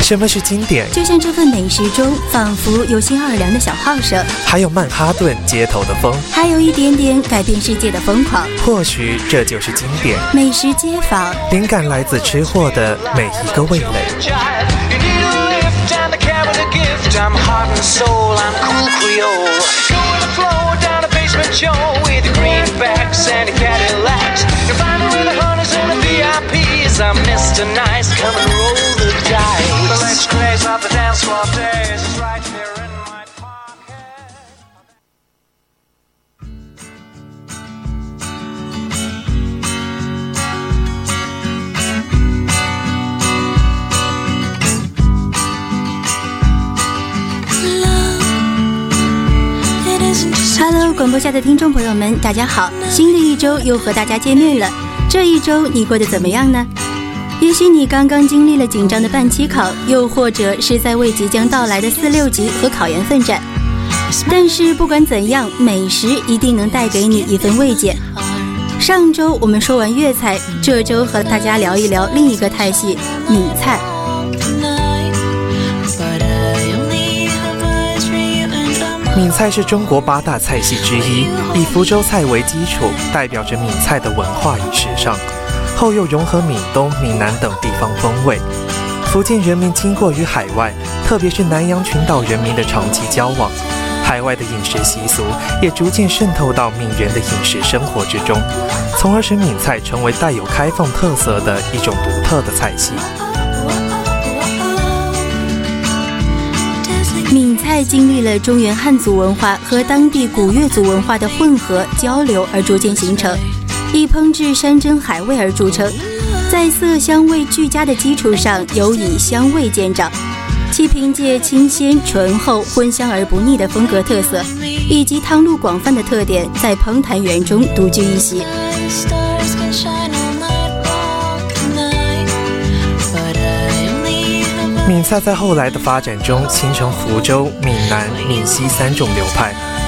什么是经典？就像这份美食中，仿佛有新奥尔良的小号声，还有曼哈顿街头的风，还有一点点改变世界的疯狂。或许这就是经典。美食街坊，灵感来自吃货的每一个味蕾。Hello，广播下的听众朋友们，大家好！新的一周又和大家见面了。这一周你过得怎么样呢？也许你刚刚经历了紧张的半期考，又或者是在为即将到来的四六级和考研奋战。但是不管怎样，美食一定能带给你一份慰藉。上周我们说完粤菜，这周和大家聊一聊另一个菜系——闽菜。闽菜是中国八大菜系之一，以福州菜为基础，代表着闽菜的文化与时尚。后又融合闽东、闽南等地方风味。福建人民经过与海外，特别是南洋群岛人民的长期交往，海外的饮食习俗也逐渐渗透到闽人的饮食生活之中，从而使闽菜成为带有开放特色的一种独特的菜系。闽菜经历了中原汉族文化和当地古越族文化的混合交流而逐渐形成。以烹制山珍海味而著称，在色香味俱佳的基础上，尤以香味见长。其凭借清鲜醇厚、荤香而不腻的风格特色，以及汤路广泛的特点，在烹坛园中独具一席。闽菜在后来的发展中，形成福州、闽南、闽西三种流派。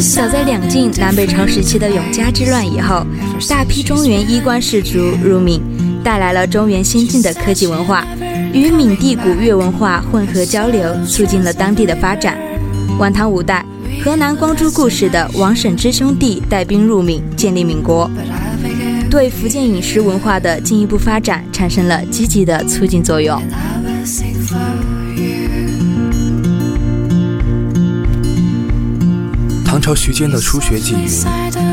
早在两晋南北朝时期的永嘉之乱以后，大批中原衣冠士族入闽，带来了中原先进的科技文化，与闽地古越文化混合交流，促进了当地的发展。晚唐五代，河南光珠故事的王审知兄弟带兵入闽，建立闽国，对福建饮食文化的进一步发展产生了积极的促进作用。唐朝徐坚的初学记云：“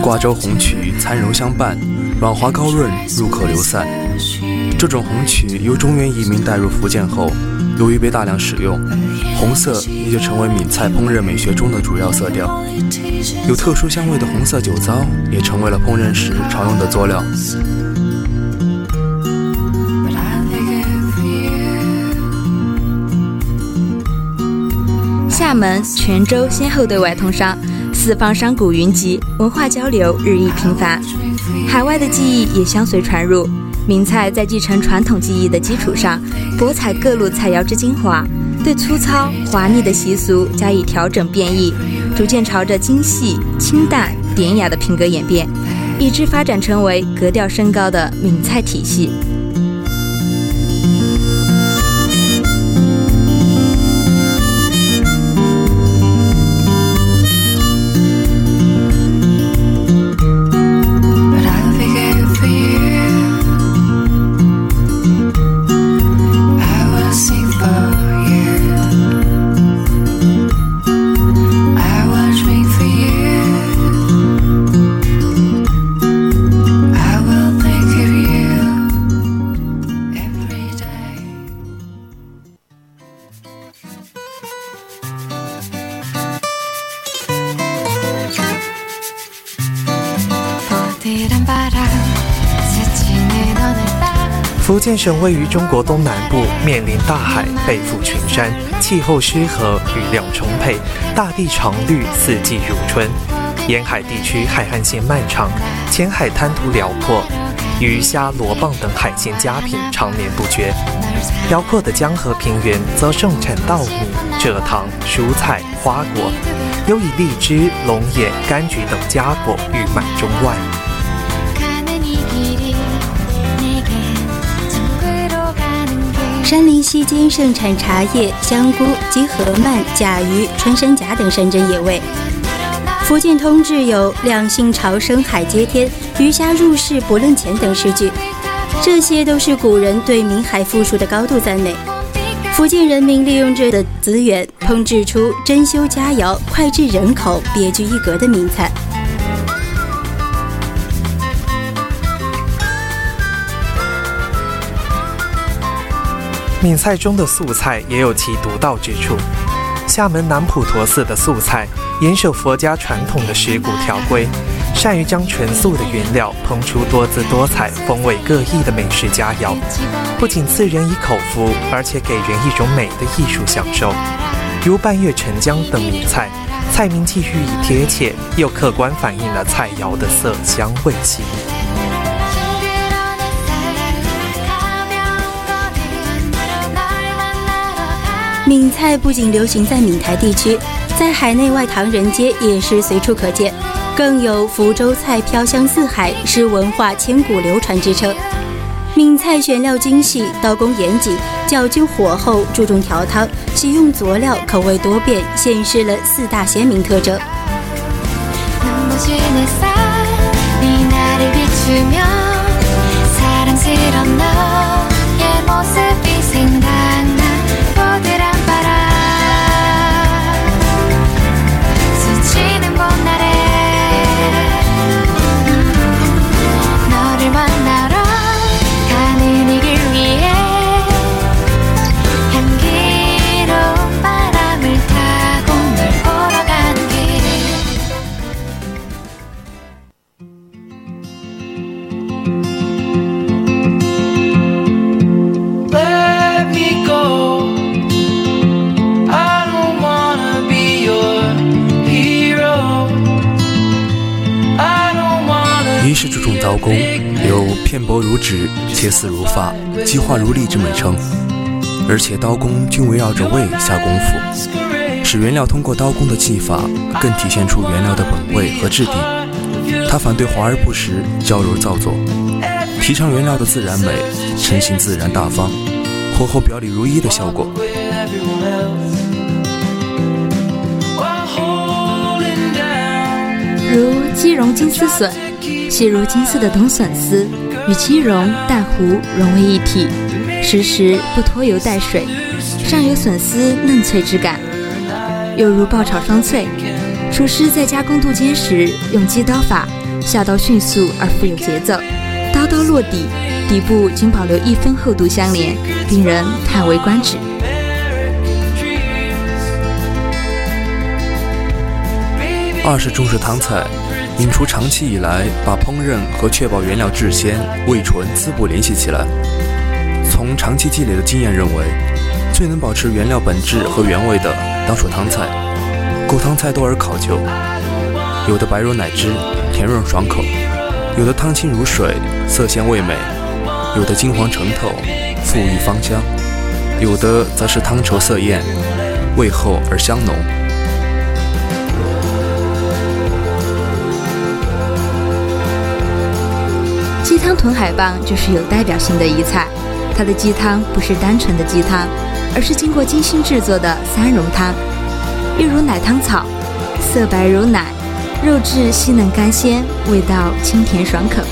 瓜州红曲参柔相伴，软滑高润，入口流散。”这种红曲由中原移民带入福建后，由于被大量使用，红色也就成为闽菜烹饪美学中的主要色调。有特殊香味的红色酒糟也成为了烹饪时常用的佐料。厦门、泉州先后对外通商。四方商贾云集，文化交流日益频繁，海外的技艺也相随传入。闽菜在继承传统技艺的基础上，博采各路菜肴之精华，对粗糙华丽的习俗加以调整变异，逐渐朝着精细、清淡、典雅的品格演变，以致发展成为格调升高的闽菜体系。福建省位于中国东南部，面临大海，背负群山，气候湿和，雨量充沛，大地常绿，四季如春。沿海地区海岸线漫长，前海滩涂辽阔，鱼虾、螺蚌等海鲜佳品常年不绝。辽阔的江河平原则盛产稻米、蔗糖、蔬菜、花果，尤以荔枝、龙眼、柑橘等佳果誉满中外。山林溪间盛产茶叶、香菇及河鳗、甲鱼、穿山甲等山珍野味。福建通志有“两性潮生海接天，鱼虾入市不论钱”等诗句，这些都是古人对闽海富庶的高度赞美。福建人民利用这的资源，烹制出珍馐佳肴、脍炙人口、别具一格的名菜。闽菜中的素菜也有其独到之处。厦门南普陀寺的素菜严守佛家传统的食古条规，善于将纯素的原料烹出多姿多彩、风味各异的美食佳肴，不仅赐人以口福，而且给人一种美的艺术享受。如半月沉江等名菜，菜名既寓意贴切，又客观反映了菜肴的色香味形。闽菜不仅流行在闽台地区，在海内外唐人街也是随处可见，更有福州菜飘香四海，是文化千古流传之称。闽菜选料精细，刀工严谨，讲究火候，注重调汤，喜用佐料，口味多变，显示了四大鲜明特征。刀工有片薄如纸、切丝如发、极化如粒之美称，而且刀工均围绕着味下功夫，使原料通过刀工的技法更体现出原料的本味和质地。他反对华而不实、矫揉造作，提倡原料的自然美，成型自然大方，火候表里如一的效果。如鸡茸金丝笋。细如金丝的冬笋丝与鸡蓉、蛋糊融为一体，时时不拖油带水，上有笋丝嫩脆之感，犹如爆炒双脆。厨师在加工渡尖时，用鸡刀法，下刀迅速而富有节奏，刀刀落底，底部仅保留一分厚度相连，令人叹为观止。二是中式汤菜。引厨长期以来把烹饪和确保原料质鲜、味纯、滋补联系起来。从长期积累的经验认为，最能保持原料本质和原味的，当属汤菜。够汤菜多而考究，有的白如奶汁，甜润爽口；有的汤清如水，色鲜味美；有的金黄澄透，馥郁芳香；有的则是汤稠色艳，味厚而香浓。鸡汤豚海蚌就是有代表性的一菜，它的鸡汤不是单纯的鸡汤，而是经过精心制作的三溶汤。又如奶汤草，色白如奶，肉质细嫩甘鲜，味道清甜爽口。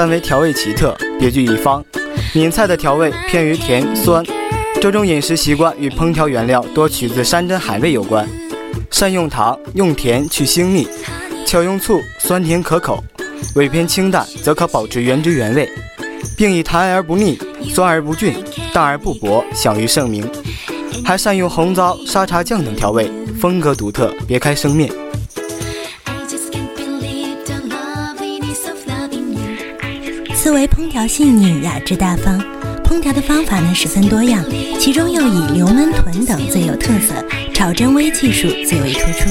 三为调味奇特，别具一方。闽菜的调味偏于甜酸，这种饮食习惯与烹调原料多取自山珍海味有关。善用糖，用甜去腥腻；巧用醋，酸甜可口。味偏清淡，则可保持原汁原味，并以弹而不腻、酸而不峻、淡而不薄享誉盛名。还善用红糟、沙茶酱等调味，风格独特，别开生面。思维烹调细腻、雅致大方，烹调的方法呢十分多样，其中又以牛焖豚等最有特色，炒真煨技术最为突出，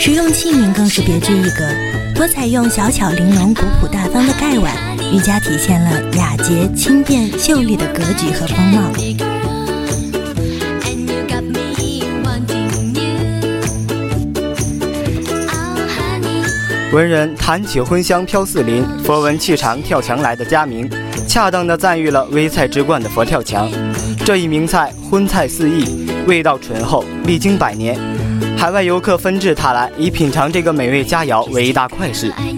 使用器皿更是别具一格，多采用小巧玲珑、古朴大方的盖碗，愈加体现了雅洁、轻便、秀丽的格局和风貌。文人谈起荤香飘四邻，佛闻气长跳墙来的佳名，恰当的赞誉了微菜之冠的佛跳墙。这一名菜荤菜四溢，味道醇厚，历经百年，海外游客纷至沓来，以品尝这个美味佳肴为一大快事。Like